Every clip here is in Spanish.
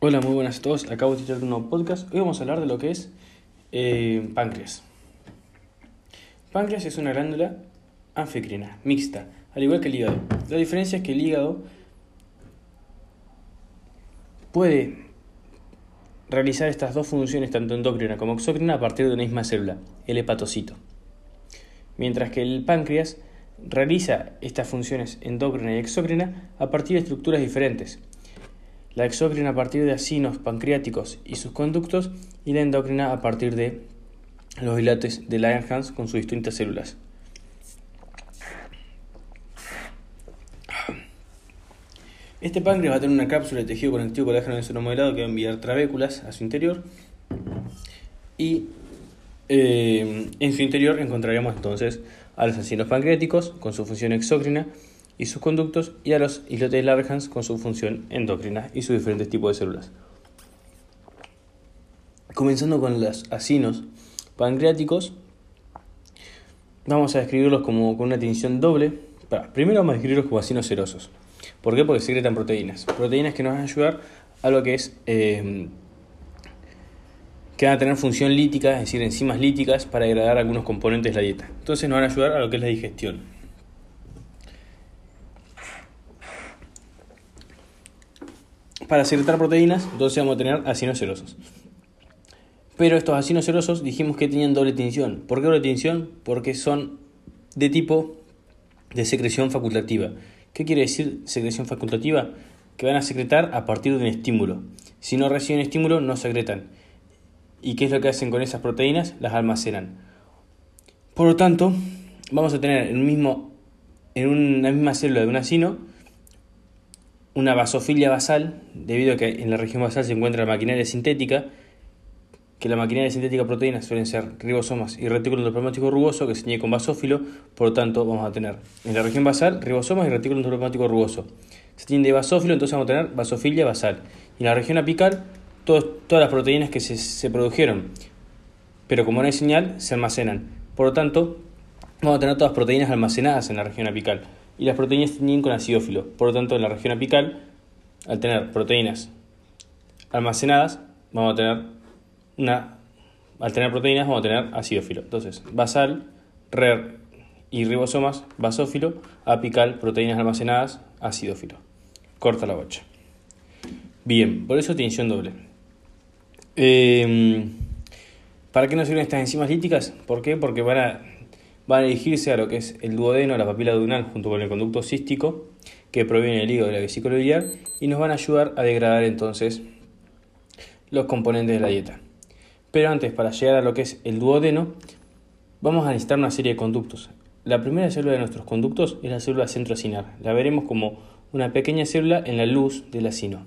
Hola, muy buenas a todos. Acabo de tirar un nuevo podcast. Hoy vamos a hablar de lo que es eh, páncreas. Páncreas es una glándula anficrina, mixta, al igual que el hígado. La diferencia es que el hígado puede realizar estas dos funciones, tanto endocrina como exócrina, a partir de una misma célula, el hepatocito. Mientras que el páncreas realiza estas funciones endocrina y exócrina a partir de estructuras diferentes, la exócrina a partir de acinos pancreáticos y sus conductos, y la endocrina a partir de los dilates de Langerhans con sus distintas células. Este páncreas va a tener una cápsula de tejido conectivo colágeno modelado que va a enviar trabéculas a su interior y eh, en su interior encontraríamos entonces a los acinos pancreáticos con su función exócrina y sus conductos y a los islotes Langerhans con su función endocrina y sus diferentes tipos de células. Comenzando con los acinos pancreáticos, vamos a describirlos como con una tinción doble. primero vamos a describirlos como acinos serosos. ¿Por qué? Porque secretan proteínas. Proteínas que nos van a ayudar a lo que es... Eh, que van a tener función lítica, es decir, enzimas líticas para degradar algunos componentes de la dieta. Entonces nos van a ayudar a lo que es la digestión. Para secretar proteínas, entonces vamos a tener acinos serosos. Pero estos acinos serosos dijimos que tenían doble tinción. ¿Por qué doble tinción? Porque son de tipo de secreción facultativa. ¿Qué quiere decir secreción facultativa? Que van a secretar a partir de un estímulo. Si no reciben estímulo, no secretan. ¿Y qué es lo que hacen con esas proteínas? Las almacenan. Por lo tanto, vamos a tener en, mismo, en una misma célula de un acino una basofilia basal, debido a que en la región basal se encuentra la maquinaria sintética, que la maquinaria sintética de proteínas suelen ser ribosomas y retículo endoplasmático rugoso, que se tiene con basófilo, por lo tanto vamos a tener en la región basal ribosomas y retículo endoplasmático rugoso. Se tiene de basófilo, entonces vamos a tener basofilia basal. Y en la región apical, todas las proteínas que se, se produjeron, pero como no hay señal, se almacenan. Por lo tanto, vamos a tener todas las proteínas almacenadas en la región apical y las proteínas tienen con acidófilo. Por lo tanto, en la región apical, al tener proteínas almacenadas, vamos a tener una al tener proteínas vamos a tener acidófilo. Entonces, basal, rer y ribosomas, basófilo, apical, proteínas almacenadas, acidófilo. Corta la bocha. Bien, por eso tinción doble. Em, ¿Para qué nos sirven estas enzimas líticas? ¿Por qué? Porque van a van a dirigirse a lo que es el duodeno, la papila duodenal, junto con el conducto cístico, que proviene del hígado de la vesícula biliar, y nos van a ayudar a degradar entonces los componentes de la dieta. Pero antes, para llegar a lo que es el duodeno, vamos a necesitar una serie de conductos. La primera célula de nuestros conductos es la célula centroacinar. La veremos como una pequeña célula en la luz del acino.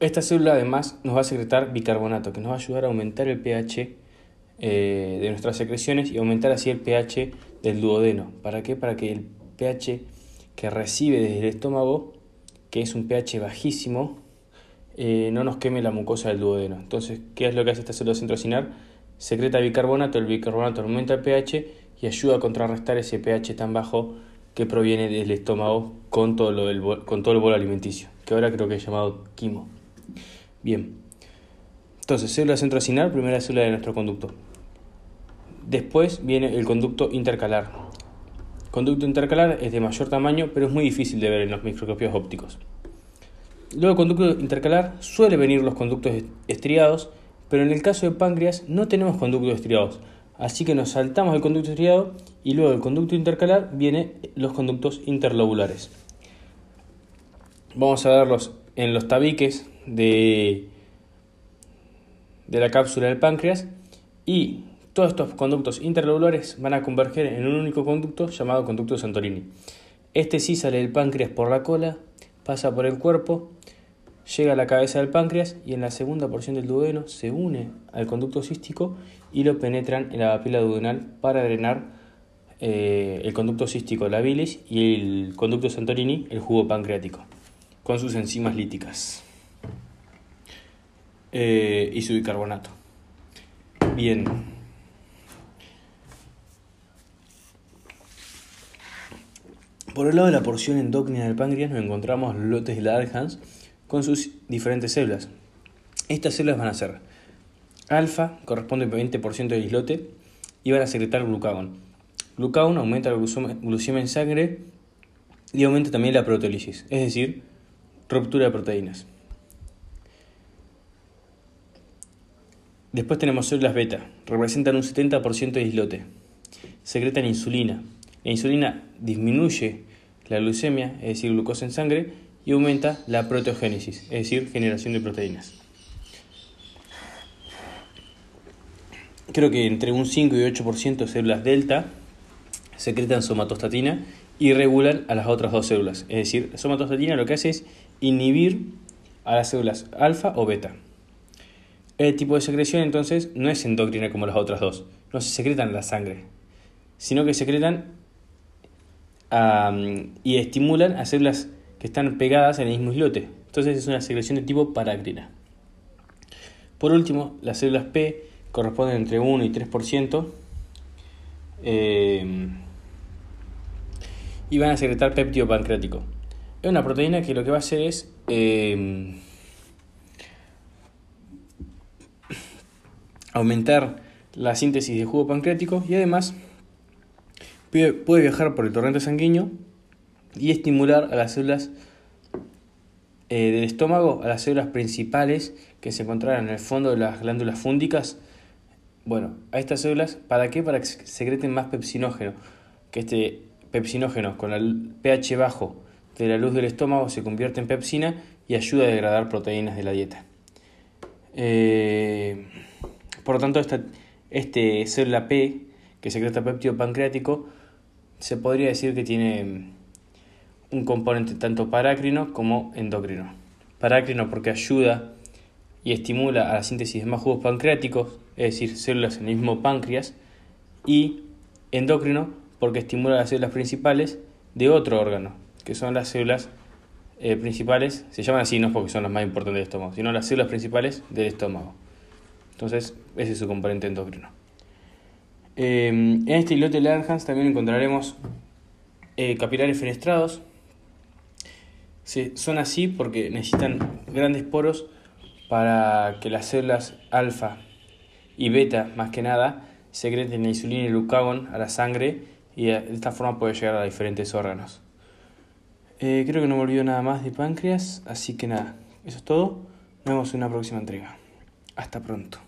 Esta célula además nos va a secretar bicarbonato, que nos va a ayudar a aumentar el pH eh, de nuestras secreciones y aumentar así el pH del duodeno. ¿Para qué? Para que el pH que recibe desde el estómago, que es un pH bajísimo, eh, no nos queme la mucosa del duodeno. Entonces, ¿qué es lo que hace esta célula centrocinar? Secreta bicarbonato, el bicarbonato aumenta el pH y ayuda a contrarrestar ese pH tan bajo que proviene del estómago con todo, lo del, con todo el bolo alimenticio, que ahora creo que es llamado quimo. Bien, entonces, célula centrocinar, primera célula de nuestro conducto. Después viene el conducto intercalar. conducto intercalar es de mayor tamaño, pero es muy difícil de ver en los microscopios ópticos. Luego conducto intercalar suele venir los conductos estriados, pero en el caso de páncreas no tenemos conductos estriados, así que nos saltamos el conducto estriado y luego del conducto intercalar vienen los conductos interlobulares. Vamos a verlos en los tabiques de, de la cápsula del páncreas y todos estos conductos interlobulares van a converger en un único conducto llamado conducto Santorini. Este sí sale del páncreas por la cola, pasa por el cuerpo, llega a la cabeza del páncreas y en la segunda porción del duodeno se une al conducto cístico y lo penetran en la papila duodenal para drenar eh, el conducto cístico, la bilis, y el conducto Santorini, el jugo pancreático, con sus enzimas líticas eh, y su bicarbonato. Bien, Por el lado de la porción endócrina del páncreas nos encontramos lotes de Langerhans con sus diferentes células. Estas células van a ser alfa, corresponde al 20% del islote, y van a secretar glucagón. Glucagón aumenta la glucemia en sangre y aumenta también la proteólisis, es decir, ruptura de proteínas. Después tenemos células beta, representan un 70% de islote. Secretan insulina. La insulina disminuye la glucemia, es decir, glucosa en sangre, y aumenta la proteogénesis, es decir, generación de proteínas. Creo que entre un 5 y 8% de células delta secretan somatostatina y regulan a las otras dos células. Es decir, la somatostatina lo que hace es inhibir a las células alfa o beta. El tipo de secreción entonces no es endocrina como las otras dos, no se secretan en la sangre, sino que secretan y estimulan a células que están pegadas en el mismo islote. Entonces es una secreción de tipo parácrina. Por último, las células P corresponden entre 1 y 3% eh, y van a secretar péptido pancreático. Es una proteína que lo que va a hacer es eh, aumentar la síntesis de jugo pancreático y además puede viajar por el torrente sanguíneo y estimular a las células eh, del estómago, a las células principales que se encontrarán en el fondo de las glándulas fúndicas. Bueno, a estas células, ¿para qué? Para que secreten más pepsinógeno. Que este pepsinógeno con el pH bajo de la luz del estómago se convierte en pepsina y ayuda a degradar proteínas de la dieta. Eh, por lo tanto, esta este célula P que secreta péptido pancreático se podría decir que tiene un componente tanto parácrino como endocrino. Parácrino porque ayuda y estimula a la síntesis de más jugos pancreáticos, es decir, células en el mismo páncreas, y endocrino porque estimula las células principales de otro órgano, que son las células eh, principales, se llaman así no porque son las más importantes del estómago, sino las células principales del estómago. Entonces, ese es su componente endocrino. Eh, en este islote de Langerhans también encontraremos eh, capilares fenestrados, son así porque necesitan grandes poros para que las células alfa y beta, más que nada, secreten la insulina y el glucagón a la sangre y de esta forma puede llegar a diferentes órganos. Eh, creo que no me olvido nada más de páncreas, así que nada, eso es todo. Nos vemos en una próxima entrega. Hasta pronto.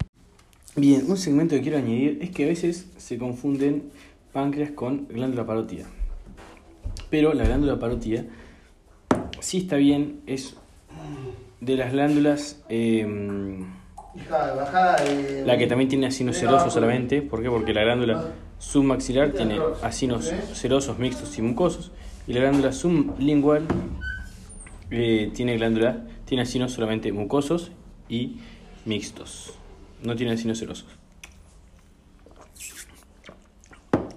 Bien, un segmento que quiero añadir es que a veces se confunden páncreas con glándula parótida. Pero la glándula parótida sí está bien, es de las glándulas. Em, la que también tiene asinos serosos solamente. ¿Por qué? Porque la glándula submaxilar tiene asinos serosos mixtos y mucosos. Y la glándula sublingual eh, tiene glándula, tiene asinos solamente mucosos y mixtos. No tiene asinos serosos.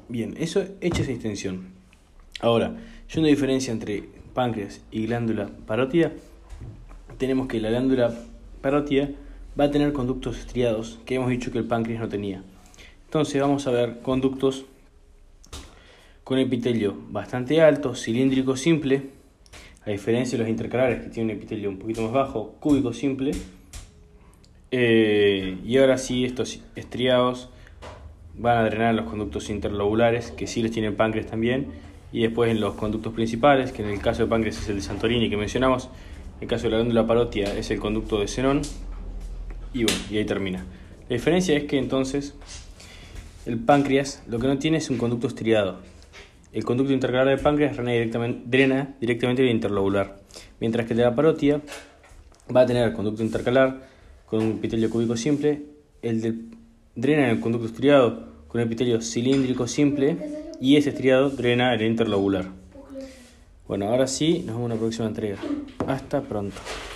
Bien, eso hecha esa extensión. Ahora, yo una diferencia entre páncreas y glándula parótida, tenemos que la glándula parótida va a tener conductos estriados que hemos dicho que el páncreas no tenía. Entonces vamos a ver conductos con epitelio bastante alto, cilíndrico simple, a diferencia de los intercalares que tienen un epitelio un poquito más bajo, cúbico simple. Eh, y ahora sí, estos estriados van a drenar los conductos interlobulares, que sí los tiene el páncreas también, y después en los conductos principales, que en el caso de páncreas es el de Santorini que mencionamos, en el caso de la glándula parótida es el conducto de Zenón, y bueno, y ahí termina. La diferencia es que entonces el páncreas lo que no tiene es un conducto estriado. El conducto intercalar del páncreas drena directamente, drena directamente el interlobular, mientras que el de la parótida va a tener el conducto intercalar con un epitelio cúbico simple, el de, drena el conducto estriado con un epitelio cilíndrico simple y ese estriado drena el interlobular. Bueno, ahora sí, nos vemos en la próxima entrega. Hasta pronto.